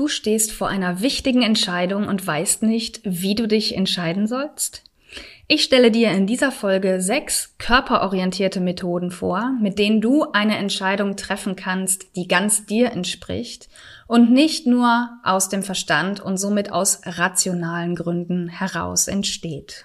Du stehst vor einer wichtigen Entscheidung und weißt nicht, wie du dich entscheiden sollst? Ich stelle dir in dieser Folge sechs körperorientierte Methoden vor, mit denen du eine Entscheidung treffen kannst, die ganz dir entspricht und nicht nur aus dem Verstand und somit aus rationalen Gründen heraus entsteht.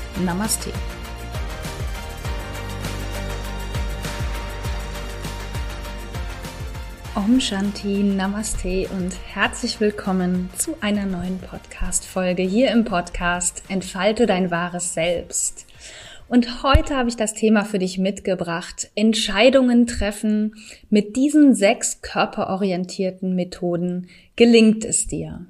Namaste. Om Shanti, Namaste und herzlich willkommen zu einer neuen Podcast-Folge hier im Podcast Entfalte dein wahres Selbst. Und heute habe ich das Thema für dich mitgebracht. Entscheidungen treffen mit diesen sechs körperorientierten Methoden. Gelingt es dir?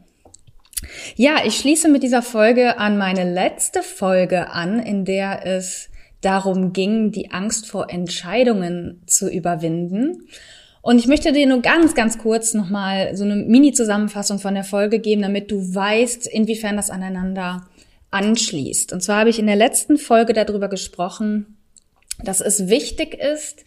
Ja, ich schließe mit dieser Folge an meine letzte Folge an, in der es darum ging, die Angst vor Entscheidungen zu überwinden. Und ich möchte dir nur ganz, ganz kurz nochmal so eine Mini-Zusammenfassung von der Folge geben, damit du weißt, inwiefern das aneinander anschließt. Und zwar habe ich in der letzten Folge darüber gesprochen, dass es wichtig ist,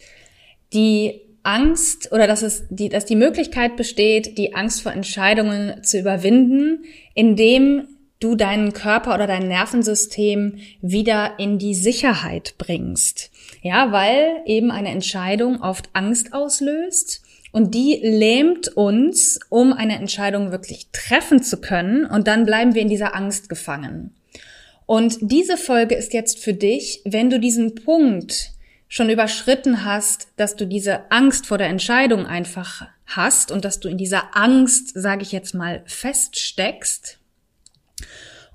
die Angst oder dass es die, dass die Möglichkeit besteht, die Angst vor Entscheidungen zu überwinden, indem du deinen Körper oder dein Nervensystem wieder in die Sicherheit bringst. Ja, weil eben eine Entscheidung oft Angst auslöst und die lähmt uns, um eine Entscheidung wirklich treffen zu können und dann bleiben wir in dieser Angst gefangen. Und diese Folge ist jetzt für dich, wenn du diesen Punkt schon überschritten hast, dass du diese Angst vor der Entscheidung einfach hast und dass du in dieser Angst, sage ich jetzt mal, feststeckst.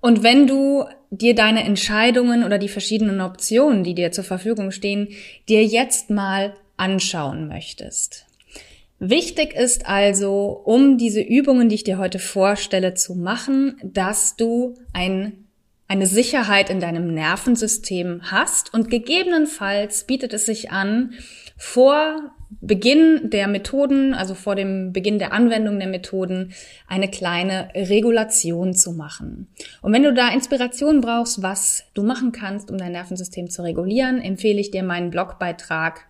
Und wenn du dir deine Entscheidungen oder die verschiedenen Optionen, die dir zur Verfügung stehen, dir jetzt mal anschauen möchtest. Wichtig ist also, um diese Übungen, die ich dir heute vorstelle, zu machen, dass du ein eine Sicherheit in deinem Nervensystem hast und gegebenenfalls bietet es sich an, vor Beginn der Methoden, also vor dem Beginn der Anwendung der Methoden, eine kleine Regulation zu machen. Und wenn du da Inspiration brauchst, was du machen kannst, um dein Nervensystem zu regulieren, empfehle ich dir meinen Blogbeitrag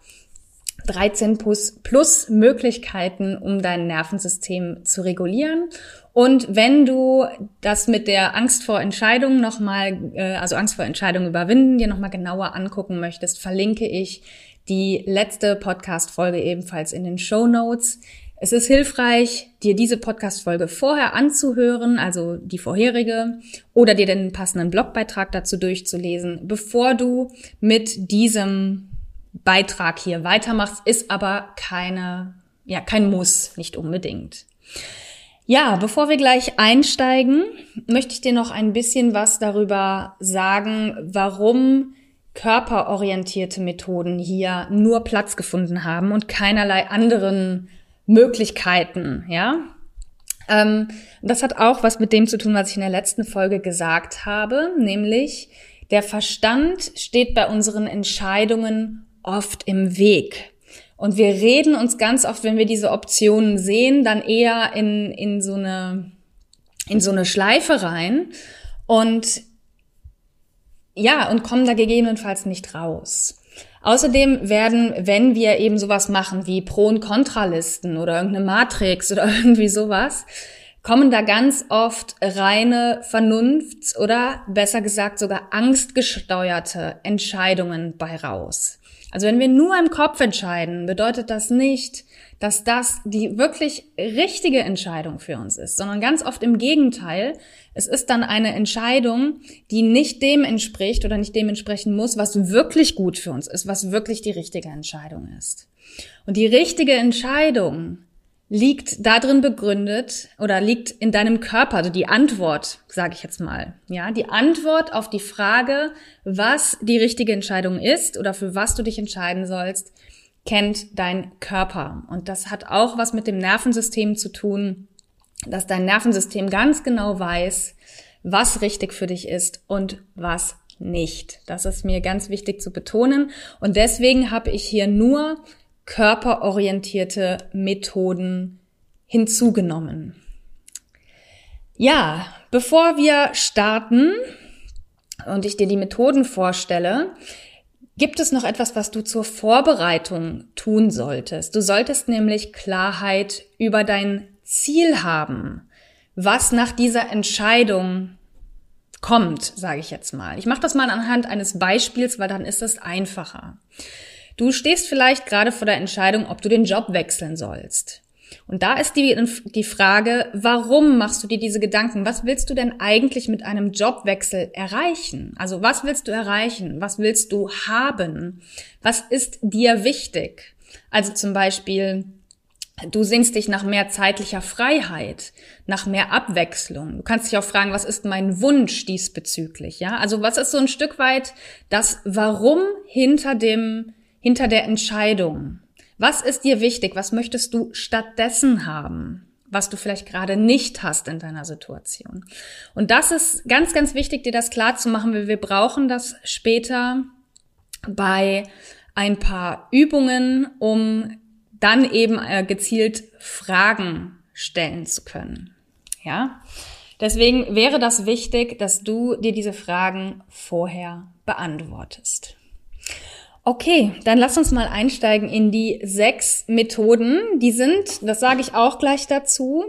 13 plus, plus Möglichkeiten, um dein Nervensystem zu regulieren. Und wenn du das mit der Angst vor Entscheidungen nochmal, äh, also Angst vor Entscheidungen überwinden, dir nochmal genauer angucken möchtest, verlinke ich die letzte Podcast-Folge ebenfalls in den Show Notes. Es ist hilfreich, dir diese Podcast-Folge vorher anzuhören, also die vorherige, oder dir den passenden Blogbeitrag dazu durchzulesen, bevor du mit diesem Beitrag hier weitermachst, ist aber keine, ja, kein Muss, nicht unbedingt. Ja, bevor wir gleich einsteigen, möchte ich dir noch ein bisschen was darüber sagen, warum körperorientierte Methoden hier nur Platz gefunden haben und keinerlei anderen Möglichkeiten, ja. Ähm, das hat auch was mit dem zu tun, was ich in der letzten Folge gesagt habe, nämlich der Verstand steht bei unseren Entscheidungen oft im Weg. Und wir reden uns ganz oft, wenn wir diese Optionen sehen, dann eher in, in so eine, in so eine Schleife rein und ja, und kommen da gegebenenfalls nicht raus. Außerdem werden, wenn wir eben sowas machen wie Pro- und Kontralisten oder irgendeine Matrix oder irgendwie sowas, kommen da ganz oft reine Vernunfts- oder besser gesagt sogar angstgesteuerte Entscheidungen bei raus. Also wenn wir nur im Kopf entscheiden, bedeutet das nicht, dass das die wirklich richtige Entscheidung für uns ist, sondern ganz oft im Gegenteil. Es ist dann eine Entscheidung, die nicht dem entspricht oder nicht dem entsprechen muss, was wirklich gut für uns ist, was wirklich die richtige Entscheidung ist. Und die richtige Entscheidung liegt darin begründet oder liegt in deinem Körper, also die Antwort, sage ich jetzt mal, ja, die Antwort auf die Frage, was die richtige Entscheidung ist oder für was du dich entscheiden sollst, kennt dein Körper und das hat auch was mit dem Nervensystem zu tun, dass dein Nervensystem ganz genau weiß, was richtig für dich ist und was nicht. Das ist mir ganz wichtig zu betonen und deswegen habe ich hier nur körperorientierte Methoden hinzugenommen. Ja, bevor wir starten und ich dir die Methoden vorstelle, gibt es noch etwas, was du zur Vorbereitung tun solltest. Du solltest nämlich Klarheit über dein Ziel haben, was nach dieser Entscheidung kommt, sage ich jetzt mal. Ich mache das mal anhand eines Beispiels, weil dann ist es einfacher. Du stehst vielleicht gerade vor der Entscheidung, ob du den Job wechseln sollst. Und da ist die, die Frage, warum machst du dir diese Gedanken? Was willst du denn eigentlich mit einem Jobwechsel erreichen? Also was willst du erreichen? Was willst du haben? Was ist dir wichtig? Also zum Beispiel, du sehnst dich nach mehr zeitlicher Freiheit, nach mehr Abwechslung. Du kannst dich auch fragen, was ist mein Wunsch diesbezüglich? Ja, also was ist so ein Stück weit das Warum hinter dem hinter der Entscheidung. Was ist dir wichtig? Was möchtest du stattdessen haben? was du vielleicht gerade nicht hast in deiner Situation. Und das ist ganz, ganz wichtig, dir das klar zu machen, weil wir brauchen das später bei ein paar Übungen, um dann eben äh, gezielt Fragen stellen zu können. Ja? Deswegen wäre das wichtig, dass du dir diese Fragen vorher beantwortest. Okay, dann lass uns mal einsteigen in die sechs Methoden. Die sind, das sage ich auch gleich dazu,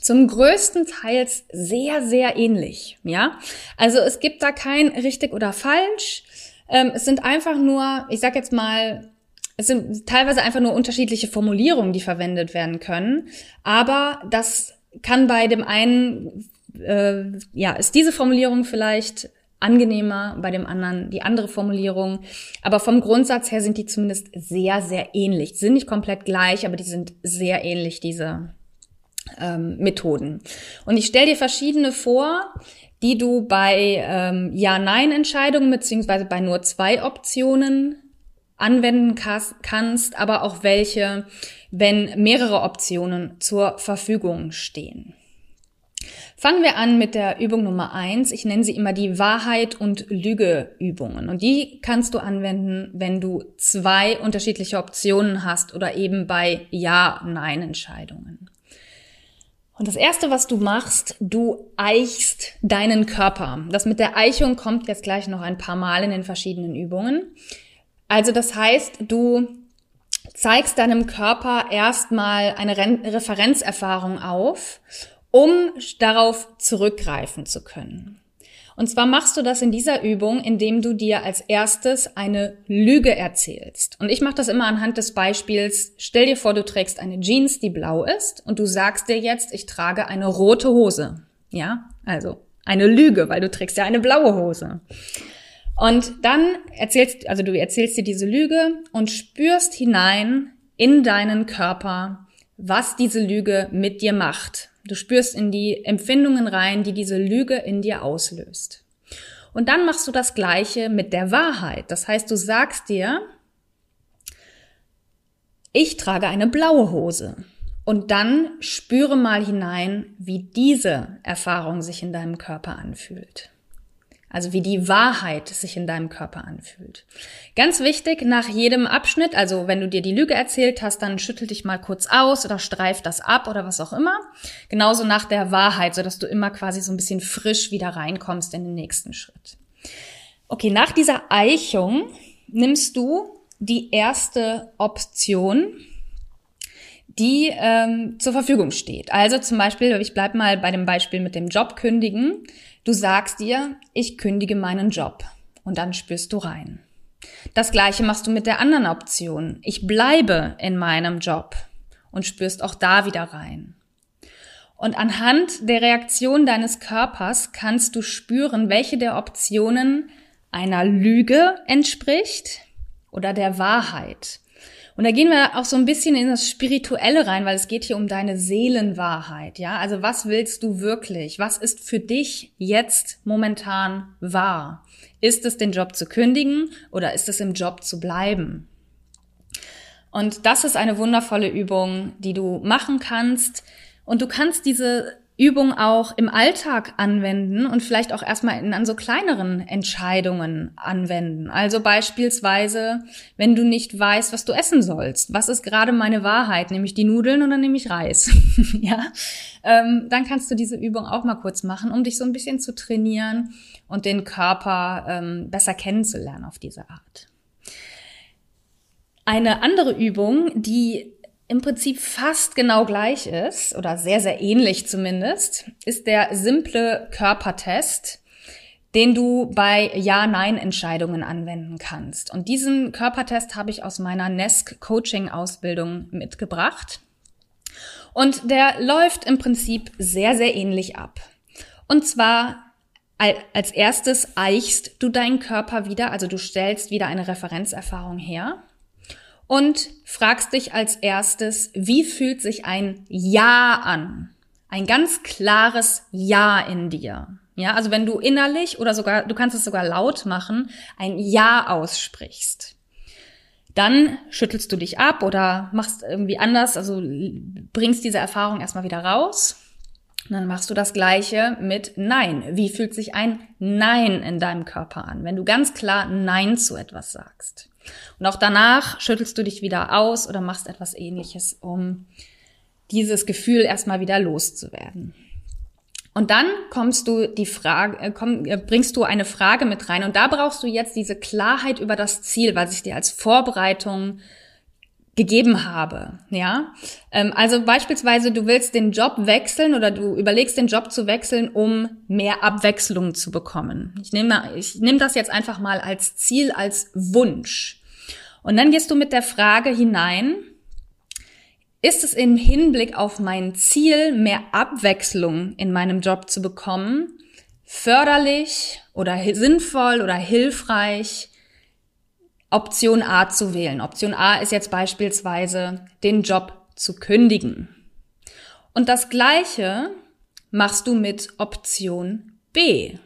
zum größten Teils sehr, sehr ähnlich. Ja, also es gibt da kein richtig oder falsch. Ähm, es sind einfach nur, ich sag jetzt mal, es sind teilweise einfach nur unterschiedliche Formulierungen, die verwendet werden können. Aber das kann bei dem einen, äh, ja, ist diese Formulierung vielleicht angenehmer, bei dem anderen die andere Formulierung. Aber vom Grundsatz her sind die zumindest sehr, sehr ähnlich. Die sind nicht komplett gleich, aber die sind sehr ähnlich, diese ähm, Methoden. Und ich stelle dir verschiedene vor, die du bei ähm, Ja-Nein-Entscheidungen beziehungsweise bei nur zwei Optionen anwenden kannst, aber auch welche, wenn mehrere Optionen zur Verfügung stehen. Fangen wir an mit der Übung Nummer eins. Ich nenne sie immer die Wahrheit und Lüge Übungen. Und die kannst du anwenden, wenn du zwei unterschiedliche Optionen hast oder eben bei Ja-Nein-Entscheidungen. Und das erste, was du machst, du eichst deinen Körper. Das mit der Eichung kommt jetzt gleich noch ein paar Mal in den verschiedenen Übungen. Also das heißt, du zeigst deinem Körper erstmal eine Referenzerfahrung auf um darauf zurückgreifen zu können. Und zwar machst du das in dieser Übung, indem du dir als erstes eine Lüge erzählst. Und ich mache das immer anhand des Beispiels, stell dir vor, du trägst eine Jeans, die blau ist, und du sagst dir jetzt, ich trage eine rote Hose. Ja, also eine Lüge, weil du trägst ja eine blaue Hose. Und dann erzählst, also du erzählst dir diese Lüge und spürst hinein in deinen Körper, was diese Lüge mit dir macht. Du spürst in die Empfindungen rein, die diese Lüge in dir auslöst. Und dann machst du das Gleiche mit der Wahrheit. Das heißt, du sagst dir, ich trage eine blaue Hose. Und dann spüre mal hinein, wie diese Erfahrung sich in deinem Körper anfühlt. Also wie die Wahrheit sich in deinem Körper anfühlt. Ganz wichtig, nach jedem Abschnitt, also wenn du dir die Lüge erzählt hast, dann schüttel dich mal kurz aus oder streif das ab oder was auch immer. Genauso nach der Wahrheit, sodass du immer quasi so ein bisschen frisch wieder reinkommst in den nächsten Schritt. Okay, nach dieser Eichung nimmst du die erste Option, die ähm, zur Verfügung steht. Also zum Beispiel, ich bleib mal bei dem Beispiel mit dem Job kündigen. Du sagst dir, ich kündige meinen Job und dann spürst du rein. Das gleiche machst du mit der anderen Option. Ich bleibe in meinem Job und spürst auch da wieder rein. Und anhand der Reaktion deines Körpers kannst du spüren, welche der Optionen einer Lüge entspricht oder der Wahrheit. Und da gehen wir auch so ein bisschen in das Spirituelle rein, weil es geht hier um deine Seelenwahrheit, ja? Also was willst du wirklich? Was ist für dich jetzt momentan wahr? Ist es den Job zu kündigen oder ist es im Job zu bleiben? Und das ist eine wundervolle Übung, die du machen kannst. Und du kannst diese Übung auch im Alltag anwenden und vielleicht auch erstmal in, an so kleineren Entscheidungen anwenden. Also beispielsweise, wenn du nicht weißt, was du essen sollst. Was ist gerade meine Wahrheit? Nehme ich die Nudeln oder nehme ich Reis? ja, ähm, dann kannst du diese Übung auch mal kurz machen, um dich so ein bisschen zu trainieren und den Körper ähm, besser kennenzulernen auf diese Art. Eine andere Übung, die im Prinzip fast genau gleich ist oder sehr, sehr ähnlich zumindest, ist der simple Körpertest, den du bei Ja-Nein-Entscheidungen anwenden kannst. Und diesen Körpertest habe ich aus meiner NESC Coaching-Ausbildung mitgebracht. Und der läuft im Prinzip sehr, sehr ähnlich ab. Und zwar als erstes eichst du deinen Körper wieder, also du stellst wieder eine Referenzerfahrung her und fragst dich als erstes, wie fühlt sich ein Ja an? Ein ganz klares Ja in dir. Ja, also wenn du innerlich oder sogar, du kannst es sogar laut machen, ein Ja aussprichst. Dann schüttelst du dich ab oder machst irgendwie anders, also bringst diese Erfahrung erstmal wieder raus. Und dann machst du das Gleiche mit Nein. Wie fühlt sich ein Nein in deinem Körper an, wenn du ganz klar Nein zu etwas sagst? Und auch danach schüttelst du dich wieder aus oder machst etwas ähnliches, um dieses Gefühl erstmal wieder loszuwerden. Und dann kommst du die Frage, äh, komm, äh, bringst du eine Frage mit rein und da brauchst du jetzt diese Klarheit über das Ziel, was ich dir als Vorbereitung gegeben habe, ja. Ähm, also beispielsweise, du willst den Job wechseln oder du überlegst den Job zu wechseln, um mehr Abwechslung zu bekommen. Ich nehme, ich nehme das jetzt einfach mal als Ziel, als Wunsch. Und dann gehst du mit der Frage hinein, ist es im Hinblick auf mein Ziel, mehr Abwechslung in meinem Job zu bekommen, förderlich oder sinnvoll oder hilfreich, Option A zu wählen. Option A ist jetzt beispielsweise, den Job zu kündigen. Und das Gleiche machst du mit Option B.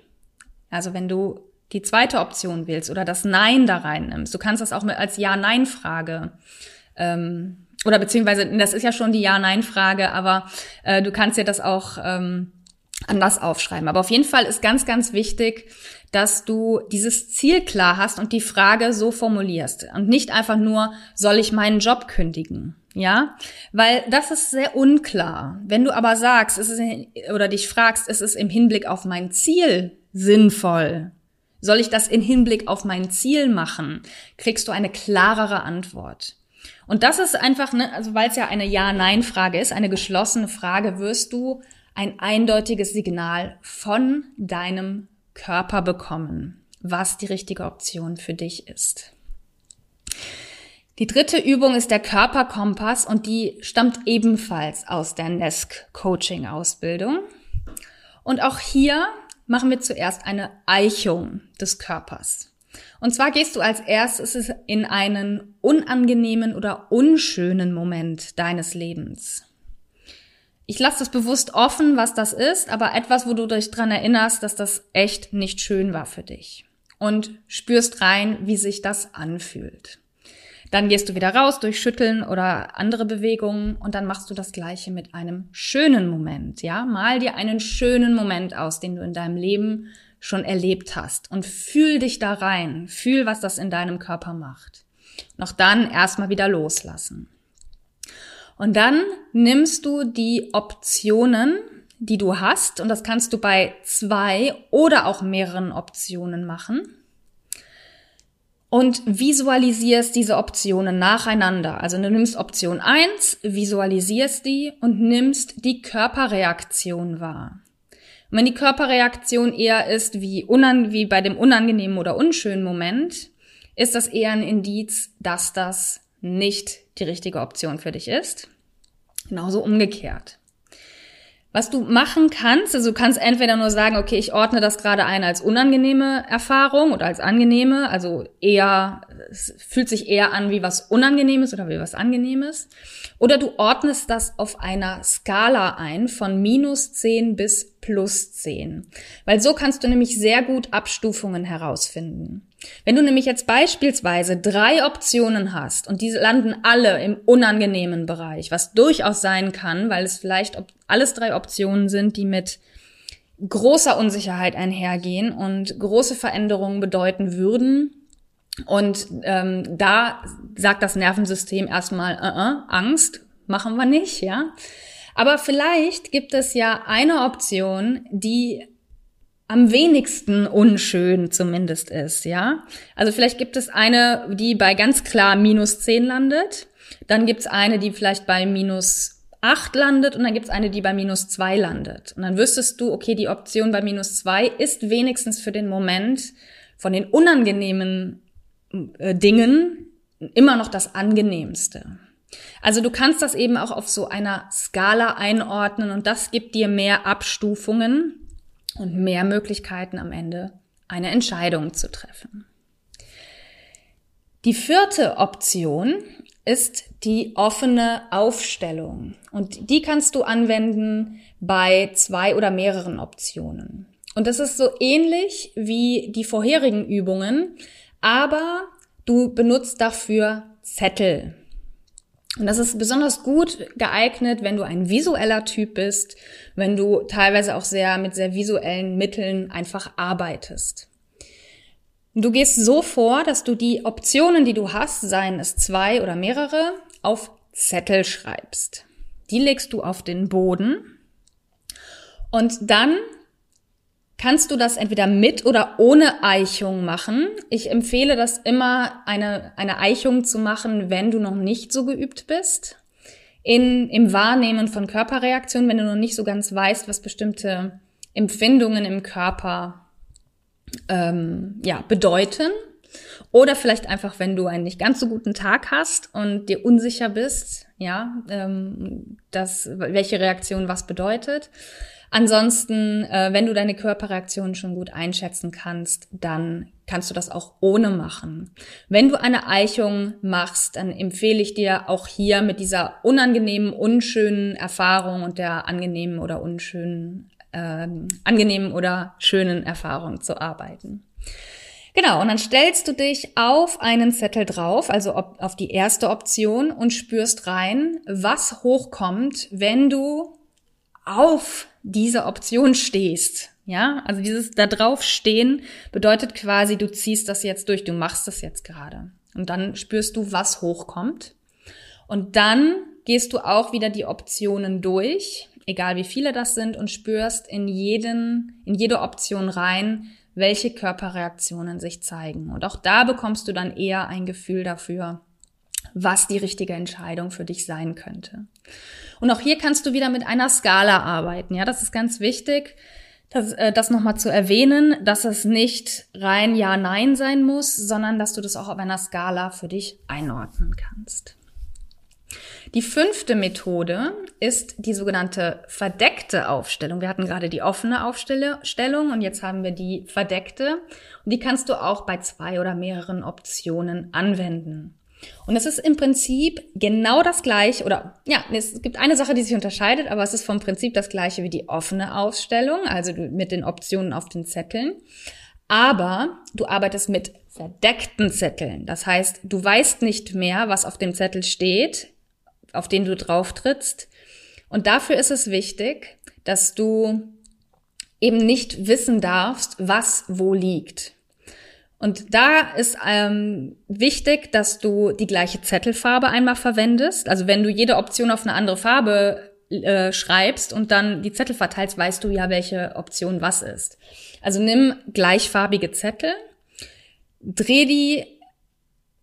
Also wenn du die zweite Option wählst oder das Nein da reinnimmst. Du kannst das auch mit als Ja-Nein-Frage ähm, oder beziehungsweise das ist ja schon die Ja-Nein-Frage, aber äh, du kannst dir das auch ähm, anders aufschreiben. Aber auf jeden Fall ist ganz, ganz wichtig, dass du dieses Ziel klar hast und die Frage so formulierst und nicht einfach nur, soll ich meinen Job kündigen? Ja, weil das ist sehr unklar. Wenn du aber sagst, ist es oder dich fragst, ist es im Hinblick auf mein Ziel sinnvoll? Soll ich das in Hinblick auf mein Ziel machen? Kriegst du eine klarere Antwort. Und das ist einfach, ne, also weil es ja eine Ja-Nein-Frage ist, eine geschlossene Frage, wirst du ein eindeutiges Signal von deinem Körper bekommen, was die richtige Option für dich ist. Die dritte Übung ist der Körperkompass und die stammt ebenfalls aus der NESC Coaching Ausbildung. Und auch hier machen wir zuerst eine Eichung des Körpers. Und zwar gehst du als erstes in einen unangenehmen oder unschönen Moment deines Lebens. Ich lasse das bewusst offen, was das ist, aber etwas, wo du dich dran erinnerst, dass das echt nicht schön war für dich. Und spürst rein, wie sich das anfühlt. Dann gehst du wieder raus durch Schütteln oder andere Bewegungen und dann machst du das Gleiche mit einem schönen Moment, ja? Mal dir einen schönen Moment aus, den du in deinem Leben schon erlebt hast und fühl dich da rein. Fühl, was das in deinem Körper macht. Noch dann erstmal wieder loslassen. Und dann nimmst du die Optionen, die du hast, und das kannst du bei zwei oder auch mehreren Optionen machen. Und visualisierst diese Optionen nacheinander. Also du nimmst Option eins, visualisierst die und nimmst die Körperreaktion wahr. Und wenn die Körperreaktion eher ist wie, wie bei dem unangenehmen oder unschönen Moment, ist das eher ein Indiz, dass das nicht die richtige Option für dich ist. Genauso umgekehrt. Was du machen kannst, also du kannst entweder nur sagen, okay, ich ordne das gerade ein als unangenehme Erfahrung oder als angenehme, also eher, es fühlt sich eher an wie was Unangenehmes oder wie was Angenehmes. Oder du ordnest das auf einer Skala ein von minus 10 bis plus 10. Weil so kannst du nämlich sehr gut Abstufungen herausfinden. Wenn du nämlich jetzt beispielsweise drei Optionen hast und diese landen alle im unangenehmen Bereich, was durchaus sein kann, weil es vielleicht alles drei Optionen sind, die mit großer Unsicherheit einhergehen und große Veränderungen bedeuten würden. Und ähm, da sagt das Nervensystem erstmal, uh -uh, Angst, machen wir nicht, ja. Aber vielleicht gibt es ja eine Option, die am wenigsten unschön zumindest ist, ja. Also vielleicht gibt es eine, die bei ganz klar minus 10 landet. Dann gibt es eine, die vielleicht bei minus 8 landet und dann gibt es eine, die bei minus 2 landet. Und dann wüsstest du, okay, die Option bei minus 2 ist wenigstens für den Moment von den unangenehmen äh, Dingen immer noch das angenehmste. Also du kannst das eben auch auf so einer Skala einordnen und das gibt dir mehr Abstufungen und mehr Möglichkeiten am Ende eine Entscheidung zu treffen. Die vierte Option ist die offene Aufstellung und die kannst du anwenden bei zwei oder mehreren Optionen. Und das ist so ähnlich wie die vorherigen Übungen, aber du benutzt dafür Zettel. Und das ist besonders gut geeignet, wenn du ein visueller Typ bist, wenn du teilweise auch sehr mit sehr visuellen Mitteln einfach arbeitest. Du gehst so vor, dass du die Optionen, die du hast, seien es zwei oder mehrere, auf Zettel schreibst. Die legst du auf den Boden und dann kannst du das entweder mit oder ohne Eichung machen. Ich empfehle das immer, eine, eine Eichung zu machen, wenn du noch nicht so geübt bist. In, Im Wahrnehmen von Körperreaktionen, wenn du noch nicht so ganz weißt, was bestimmte Empfindungen im Körper ähm, ja, bedeuten. Oder vielleicht einfach, wenn du einen nicht ganz so guten Tag hast und dir unsicher bist, ja, ähm, dass, welche Reaktion was bedeutet. Ansonsten, äh, wenn du deine Körperreaktionen schon gut einschätzen kannst, dann kannst du das auch ohne machen. Wenn du eine Eichung machst, dann empfehle ich dir auch hier mit dieser unangenehmen, unschönen Erfahrung und der angenehmen oder unschönen, äh, angenehmen oder schönen Erfahrung zu arbeiten. Genau, und dann stellst du dich auf einen Zettel drauf, also auf die erste Option und spürst rein, was hochkommt, wenn du auf diese Option stehst. Ja, also dieses da drauf stehen bedeutet quasi, du ziehst das jetzt durch, du machst das jetzt gerade. Und dann spürst du, was hochkommt. Und dann gehst du auch wieder die Optionen durch, egal wie viele das sind, und spürst in jeden, in jede Option rein, welche Körperreaktionen sich zeigen. Und auch da bekommst du dann eher ein Gefühl dafür, was die richtige Entscheidung für dich sein könnte. Und auch hier kannst du wieder mit einer Skala arbeiten. Ja, das ist ganz wichtig, das, äh, das nochmal zu erwähnen, dass es nicht rein Ja, Nein sein muss, sondern dass du das auch auf einer Skala für dich einordnen kannst. Die fünfte Methode ist die sogenannte verdeckte Aufstellung. Wir hatten gerade die offene Aufstellung und jetzt haben wir die verdeckte. Und die kannst du auch bei zwei oder mehreren Optionen anwenden. Und es ist im Prinzip genau das gleiche, oder ja, es gibt eine Sache, die sich unterscheidet, aber es ist vom Prinzip das gleiche wie die offene Ausstellung, also mit den Optionen auf den Zetteln. Aber du arbeitest mit verdeckten Zetteln. Das heißt, du weißt nicht mehr, was auf dem Zettel steht, auf den du drauf trittst. Und dafür ist es wichtig, dass du eben nicht wissen darfst, was wo liegt. Und da ist ähm, wichtig, dass du die gleiche Zettelfarbe einmal verwendest. Also wenn du jede Option auf eine andere Farbe äh, schreibst und dann die Zettel verteilst, weißt du ja, welche Option was ist. Also nimm gleichfarbige Zettel, dreh die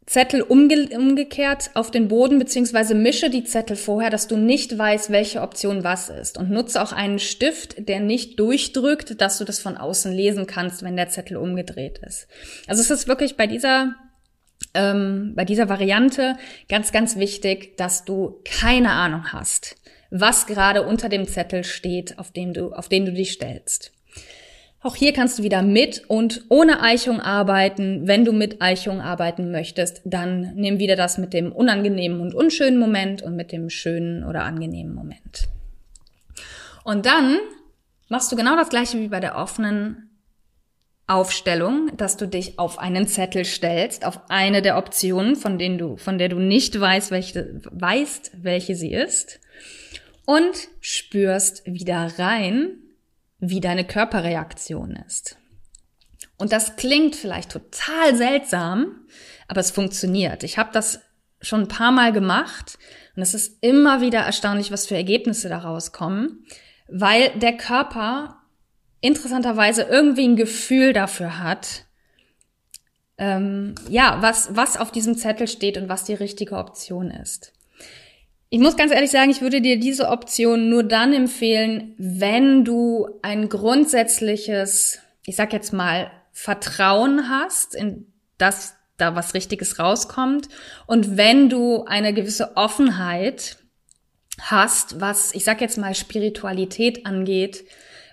Zettel umge umgekehrt auf den Boden, beziehungsweise mische die Zettel vorher, dass du nicht weißt, welche Option was ist. Und nutze auch einen Stift, der nicht durchdrückt, dass du das von außen lesen kannst, wenn der Zettel umgedreht ist. Also es ist wirklich bei dieser ähm, bei dieser Variante ganz, ganz wichtig, dass du keine Ahnung hast, was gerade unter dem Zettel steht, auf dem du, auf den du dich stellst. Auch hier kannst du wieder mit und ohne Eichung arbeiten. Wenn du mit Eichung arbeiten möchtest, dann nimm wieder das mit dem unangenehmen und unschönen Moment und mit dem schönen oder angenehmen Moment. Und dann machst du genau das gleiche wie bei der offenen Aufstellung, dass du dich auf einen Zettel stellst, auf eine der Optionen, von denen du, von der du nicht weißt, welche, weißt, welche sie ist, und spürst wieder rein, wie deine Körperreaktion ist. Und das klingt vielleicht total seltsam, aber es funktioniert. Ich habe das schon ein paar Mal gemacht und es ist immer wieder erstaunlich, was für Ergebnisse daraus kommen, weil der Körper interessanterweise irgendwie ein Gefühl dafür hat, ähm, ja, was, was auf diesem Zettel steht und was die richtige Option ist. Ich muss ganz ehrlich sagen, ich würde dir diese Option nur dann empfehlen, wenn du ein grundsätzliches, ich sag jetzt mal, Vertrauen hast, in dass da was Richtiges rauskommt und wenn du eine gewisse Offenheit hast, was, ich sag jetzt mal, Spiritualität angeht,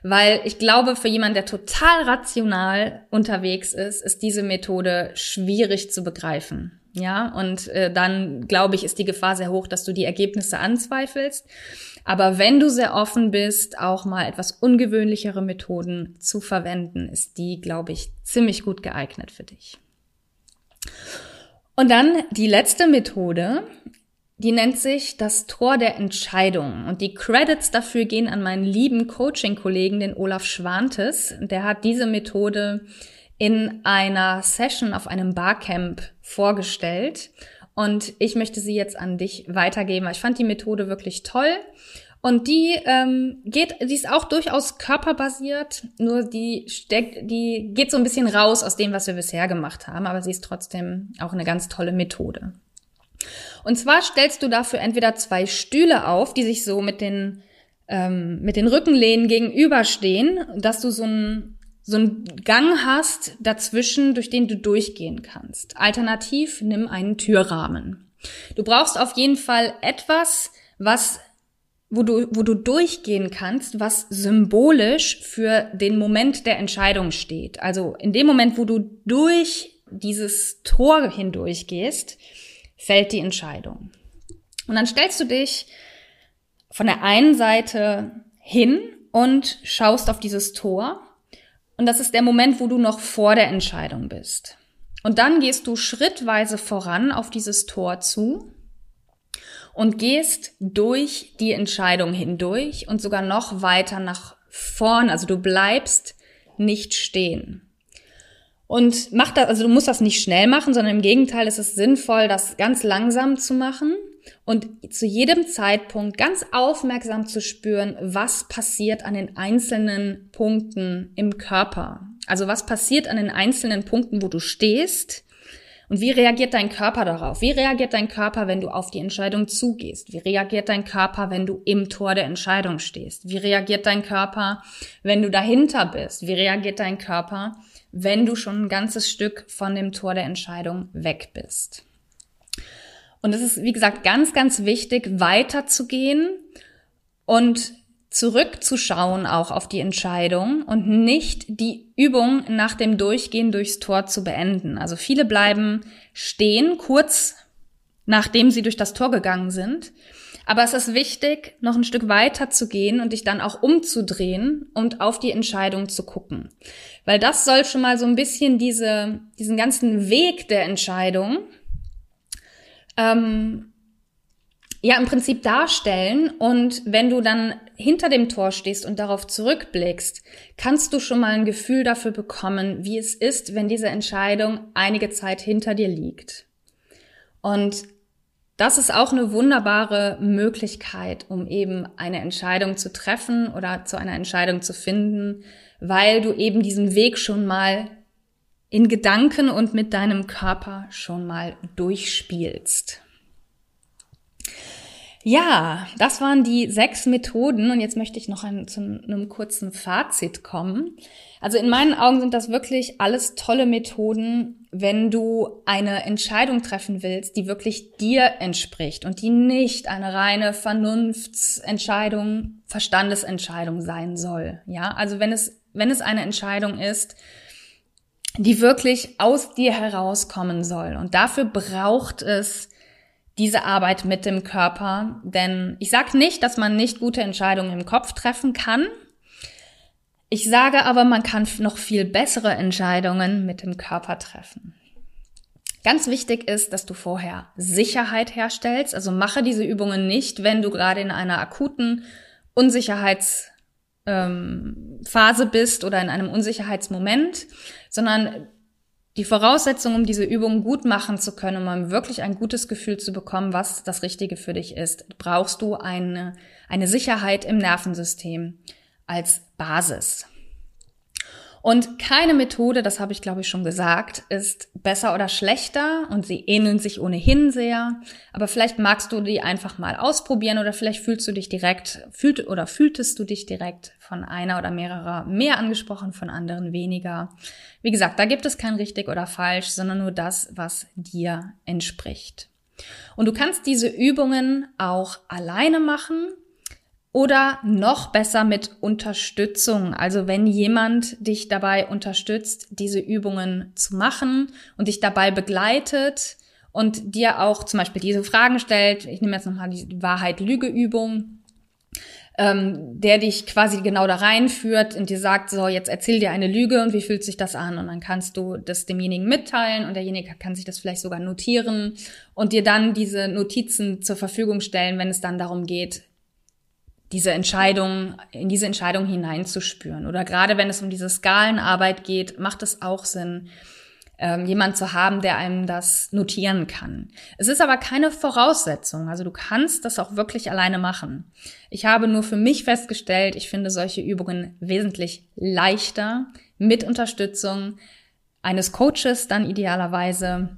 weil ich glaube, für jemanden, der total rational unterwegs ist, ist diese Methode schwierig zu begreifen. Ja, und äh, dann glaube ich, ist die Gefahr sehr hoch, dass du die Ergebnisse anzweifelst. Aber wenn du sehr offen bist, auch mal etwas ungewöhnlichere Methoden zu verwenden, ist die, glaube ich, ziemlich gut geeignet für dich. Und dann die letzte Methode, die nennt sich das Tor der Entscheidung. Und die Credits dafür gehen an meinen lieben Coaching-Kollegen, den Olaf Schwantes. Der hat diese Methode in einer Session auf einem Barcamp vorgestellt. Und ich möchte sie jetzt an dich weitergeben. Ich fand die Methode wirklich toll. Und die ähm, geht, die ist auch durchaus körperbasiert, nur die steckt, die geht so ein bisschen raus aus dem, was wir bisher gemacht haben, aber sie ist trotzdem auch eine ganz tolle Methode. Und zwar stellst du dafür entweder zwei Stühle auf, die sich so mit den ähm, mit den Rückenlehnen gegenüberstehen, dass du so ein so einen Gang hast dazwischen, durch den du durchgehen kannst. Alternativ nimm einen Türrahmen. Du brauchst auf jeden Fall etwas, was wo du, wo du durchgehen kannst, was symbolisch für den Moment der Entscheidung steht. Also in dem Moment, wo du durch dieses Tor hindurch gehst, fällt die Entscheidung. Und dann stellst du dich von der einen Seite hin und schaust auf dieses Tor und das ist der Moment, wo du noch vor der Entscheidung bist. Und dann gehst du schrittweise voran auf dieses Tor zu und gehst durch die Entscheidung hindurch und sogar noch weiter nach vorn. Also du bleibst nicht stehen. Und mach das, also du musst das nicht schnell machen, sondern im Gegenteil ist es sinnvoll, das ganz langsam zu machen und zu jedem Zeitpunkt ganz aufmerksam zu spüren, was passiert an den einzelnen Punkten im Körper. Also was passiert an den einzelnen Punkten, wo du stehst und wie reagiert dein Körper darauf? Wie reagiert dein Körper, wenn du auf die Entscheidung zugehst? Wie reagiert dein Körper, wenn du im Tor der Entscheidung stehst? Wie reagiert dein Körper, wenn du dahinter bist? Wie reagiert dein Körper, wenn du schon ein ganzes Stück von dem Tor der Entscheidung weg bist? Und es ist, wie gesagt, ganz, ganz wichtig, weiterzugehen und zurückzuschauen auch auf die Entscheidung und nicht die Übung nach dem Durchgehen durchs Tor zu beenden. Also viele bleiben stehen, kurz nachdem sie durch das Tor gegangen sind. Aber es ist wichtig, noch ein Stück weiter zu gehen und dich dann auch umzudrehen und auf die Entscheidung zu gucken. Weil das soll schon mal so ein bisschen diese, diesen ganzen Weg der Entscheidung ähm, ja im Prinzip darstellen. Und wenn du dann hinter dem Tor stehst und darauf zurückblickst, kannst du schon mal ein Gefühl dafür bekommen, wie es ist, wenn diese Entscheidung einige Zeit hinter dir liegt. Und das ist auch eine wunderbare Möglichkeit, um eben eine Entscheidung zu treffen oder zu einer Entscheidung zu finden, weil du eben diesen Weg schon mal in Gedanken und mit deinem Körper schon mal durchspielst. Ja, das waren die sechs Methoden und jetzt möchte ich noch ein, zu einem kurzen Fazit kommen. Also in meinen Augen sind das wirklich alles tolle Methoden, wenn du eine Entscheidung treffen willst, die wirklich dir entspricht und die nicht eine reine Vernunftsentscheidung, Verstandesentscheidung sein soll. Ja, also wenn es, wenn es eine Entscheidung ist, die wirklich aus dir herauskommen soll. Und dafür braucht es diese Arbeit mit dem Körper. Denn ich sage nicht, dass man nicht gute Entscheidungen im Kopf treffen kann. Ich sage aber, man kann noch viel bessere Entscheidungen mit dem Körper treffen. Ganz wichtig ist, dass du vorher Sicherheit herstellst. Also mache diese Übungen nicht, wenn du gerade in einer akuten Unsicherheitsphase ähm, bist oder in einem Unsicherheitsmoment, sondern die Voraussetzung, um diese Übung gut machen zu können, um wirklich ein gutes Gefühl zu bekommen, was das Richtige für dich ist, brauchst du eine, eine Sicherheit im Nervensystem als Basis. Und keine Methode, das habe ich glaube ich schon gesagt, ist besser oder schlechter und sie ähneln sich ohnehin sehr. Aber vielleicht magst du die einfach mal ausprobieren oder vielleicht fühlst du dich direkt, fühlt oder fühltest du dich direkt von einer oder mehrerer mehr angesprochen, von anderen weniger. Wie gesagt, da gibt es kein richtig oder falsch, sondern nur das, was dir entspricht. Und du kannst diese Übungen auch alleine machen oder noch besser mit Unterstützung. Also wenn jemand dich dabei unterstützt, diese Übungen zu machen und dich dabei begleitet und dir auch zum Beispiel diese Fragen stellt. Ich nehme jetzt nochmal die Wahrheit-Lüge-Übung. Ähm, der dich quasi genau da reinführt und dir sagt, so, jetzt erzähl dir eine Lüge und wie fühlt sich das an? Und dann kannst du das demjenigen mitteilen und derjenige kann sich das vielleicht sogar notieren und dir dann diese Notizen zur Verfügung stellen, wenn es dann darum geht, diese Entscheidung, in diese Entscheidung hineinzuspüren. Oder gerade wenn es um diese Skalenarbeit geht, macht es auch Sinn, ähm, jemand zu haben, der einem das notieren kann. Es ist aber keine Voraussetzung. Also du kannst das auch wirklich alleine machen. Ich habe nur für mich festgestellt, ich finde solche Übungen wesentlich leichter mit Unterstützung eines Coaches dann idealerweise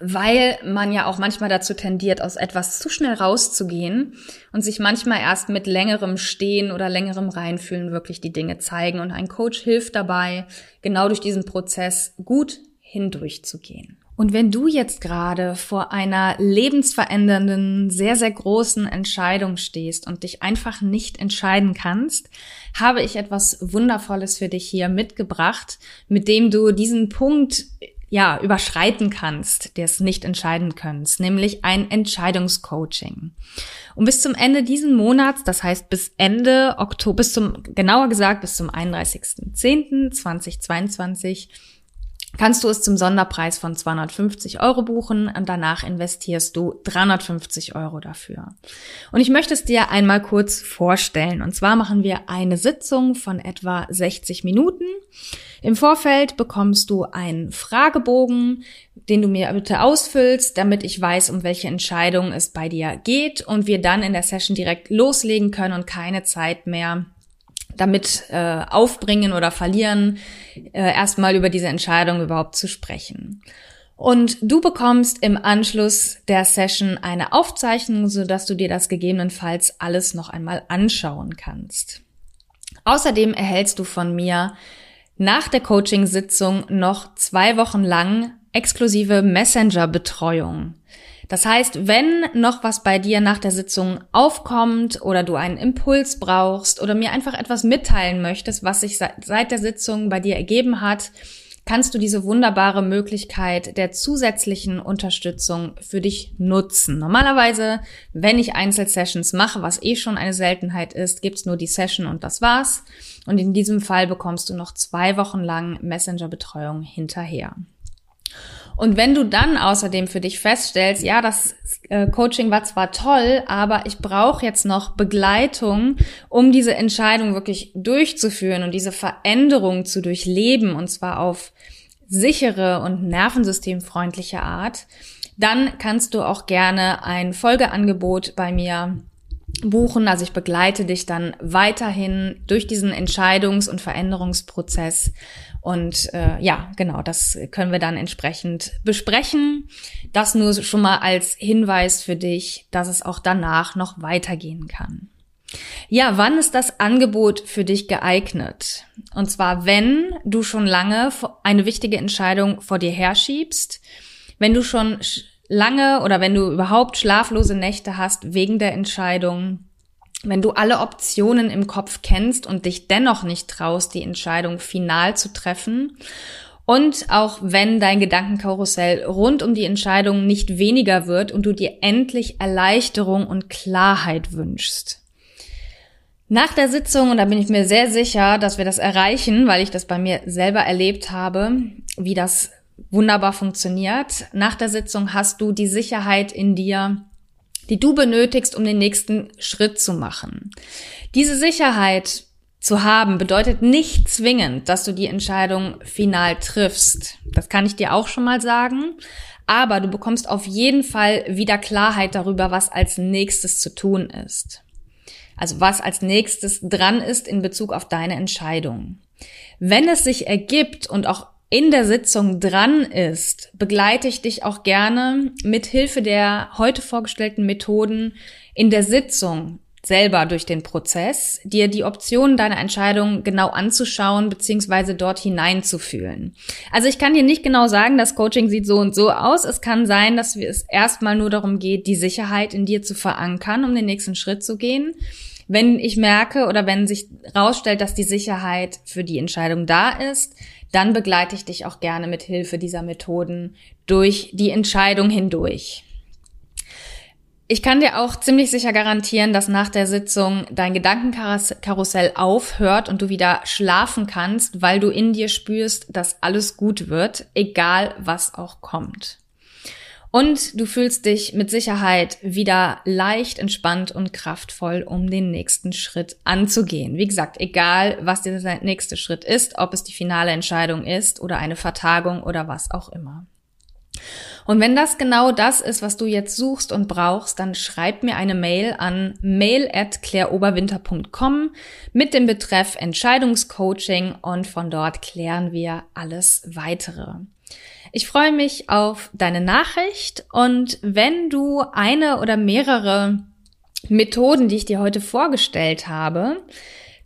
weil man ja auch manchmal dazu tendiert, aus etwas zu schnell rauszugehen und sich manchmal erst mit längerem Stehen oder längerem Reinfühlen wirklich die Dinge zeigen. Und ein Coach hilft dabei, genau durch diesen Prozess gut hindurchzugehen. Und wenn du jetzt gerade vor einer lebensverändernden, sehr, sehr großen Entscheidung stehst und dich einfach nicht entscheiden kannst, habe ich etwas Wundervolles für dich hier mitgebracht, mit dem du diesen Punkt ja, überschreiten kannst, der es nicht entscheiden kannst, nämlich ein Entscheidungscoaching. Und bis zum Ende diesen Monats, das heißt bis Ende Oktober, bis zum, genauer gesagt bis zum 31.10.2022, kannst du es zum Sonderpreis von 250 Euro buchen und danach investierst du 350 Euro dafür. Und ich möchte es dir einmal kurz vorstellen. Und zwar machen wir eine Sitzung von etwa 60 Minuten. Im Vorfeld bekommst du einen Fragebogen, den du mir bitte ausfüllst, damit ich weiß, um welche Entscheidung es bei dir geht und wir dann in der Session direkt loslegen können und keine Zeit mehr damit äh, aufbringen oder verlieren, äh, erstmal über diese Entscheidung überhaupt zu sprechen. Und du bekommst im Anschluss der Session eine Aufzeichnung, sodass du dir das gegebenenfalls alles noch einmal anschauen kannst. Außerdem erhältst du von mir nach der Coaching-Sitzung noch zwei Wochen lang exklusive Messenger-Betreuung. Das heißt, wenn noch was bei dir nach der Sitzung aufkommt oder du einen Impuls brauchst oder mir einfach etwas mitteilen möchtest, was sich seit der Sitzung bei dir ergeben hat, kannst du diese wunderbare Möglichkeit der zusätzlichen Unterstützung für dich nutzen. Normalerweise, wenn ich Einzelsessions mache, was eh schon eine Seltenheit ist, gibt's nur die Session und das war's. Und in diesem Fall bekommst du noch zwei Wochen lang Messenger-Betreuung hinterher. Und wenn du dann außerdem für dich feststellst, ja, das äh, Coaching war zwar toll, aber ich brauche jetzt noch Begleitung, um diese Entscheidung wirklich durchzuführen und diese Veränderung zu durchleben, und zwar auf sichere und nervensystemfreundliche Art, dann kannst du auch gerne ein Folgeangebot bei mir buchen. Also ich begleite dich dann weiterhin durch diesen Entscheidungs- und Veränderungsprozess und äh, ja, genau, das können wir dann entsprechend besprechen. Das nur schon mal als Hinweis für dich, dass es auch danach noch weitergehen kann. Ja, wann ist das Angebot für dich geeignet? Und zwar, wenn du schon lange eine wichtige Entscheidung vor dir herschiebst, wenn du schon lange oder wenn du überhaupt schlaflose Nächte hast wegen der Entscheidung, wenn du alle Optionen im Kopf kennst und dich dennoch nicht traust, die Entscheidung final zu treffen und auch wenn dein Gedankenkarussell rund um die Entscheidung nicht weniger wird und du dir endlich Erleichterung und Klarheit wünschst. Nach der Sitzung, und da bin ich mir sehr sicher, dass wir das erreichen, weil ich das bei mir selber erlebt habe, wie das wunderbar funktioniert. Nach der Sitzung hast du die Sicherheit in dir, die du benötigst, um den nächsten Schritt zu machen. Diese Sicherheit zu haben bedeutet nicht zwingend, dass du die Entscheidung final triffst. Das kann ich dir auch schon mal sagen. Aber du bekommst auf jeden Fall wieder Klarheit darüber, was als nächstes zu tun ist. Also was als nächstes dran ist in Bezug auf deine Entscheidung. Wenn es sich ergibt und auch in der Sitzung dran ist, begleite ich dich auch gerne mit Hilfe der heute vorgestellten Methoden in der Sitzung selber durch den Prozess, dir die Optionen deiner Entscheidung genau anzuschauen bzw. dort hineinzufühlen. Also ich kann dir nicht genau sagen, das Coaching sieht so und so aus. Es kann sein, dass es erstmal nur darum geht, die Sicherheit in dir zu verankern, um den nächsten Schritt zu gehen. Wenn ich merke oder wenn sich rausstellt, dass die Sicherheit für die Entscheidung da ist, dann begleite ich dich auch gerne mit Hilfe dieser Methoden durch die Entscheidung hindurch. Ich kann dir auch ziemlich sicher garantieren, dass nach der Sitzung dein Gedankenkarussell aufhört und du wieder schlafen kannst, weil du in dir spürst, dass alles gut wird, egal was auch kommt. Und du fühlst dich mit Sicherheit wieder leicht, entspannt und kraftvoll, um den nächsten Schritt anzugehen. Wie gesagt, egal was dieser nächste Schritt ist, ob es die finale Entscheidung ist oder eine Vertagung oder was auch immer. Und wenn das genau das ist, was du jetzt suchst und brauchst, dann schreib mir eine Mail an mail at claireoberwinter.com mit dem Betreff Entscheidungscoaching und von dort klären wir alles weitere. Ich freue mich auf deine Nachricht und wenn du eine oder mehrere Methoden, die ich dir heute vorgestellt habe,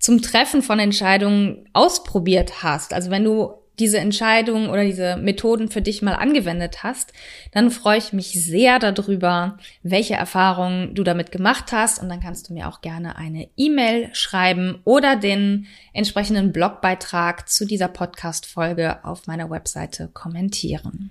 zum Treffen von Entscheidungen ausprobiert hast, also wenn du diese Entscheidungen oder diese Methoden für dich mal angewendet hast, dann freue ich mich sehr darüber, welche Erfahrungen du damit gemacht hast. Und dann kannst du mir auch gerne eine E-Mail schreiben oder den entsprechenden Blogbeitrag zu dieser Podcast-Folge auf meiner Webseite kommentieren.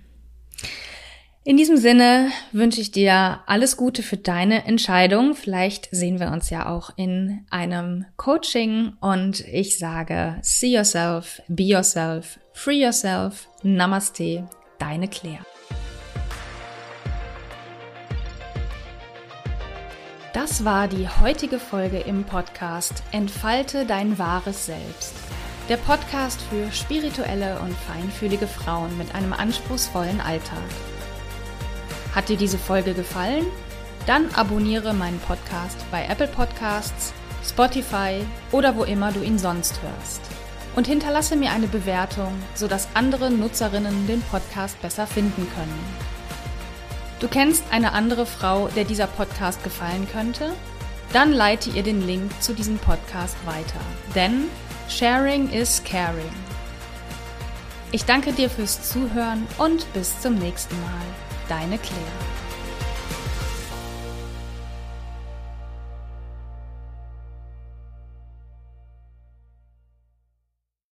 In diesem Sinne wünsche ich dir alles Gute für deine Entscheidung. Vielleicht sehen wir uns ja auch in einem Coaching und ich sage, see yourself, be yourself, free yourself, Namaste, deine Claire. Das war die heutige Folge im Podcast Entfalte dein wahres Selbst. Der Podcast für spirituelle und feinfühlige Frauen mit einem anspruchsvollen Alltag. Hat dir diese Folge gefallen? Dann abonniere meinen Podcast bei Apple Podcasts, Spotify oder wo immer du ihn sonst hörst. Und hinterlasse mir eine Bewertung, sodass andere Nutzerinnen den Podcast besser finden können. Du kennst eine andere Frau, der dieser Podcast gefallen könnte? Dann leite ihr den Link zu diesem Podcast weiter. Denn Sharing is Caring. Ich danke dir fürs Zuhören und bis zum nächsten Mal. Deine Claire.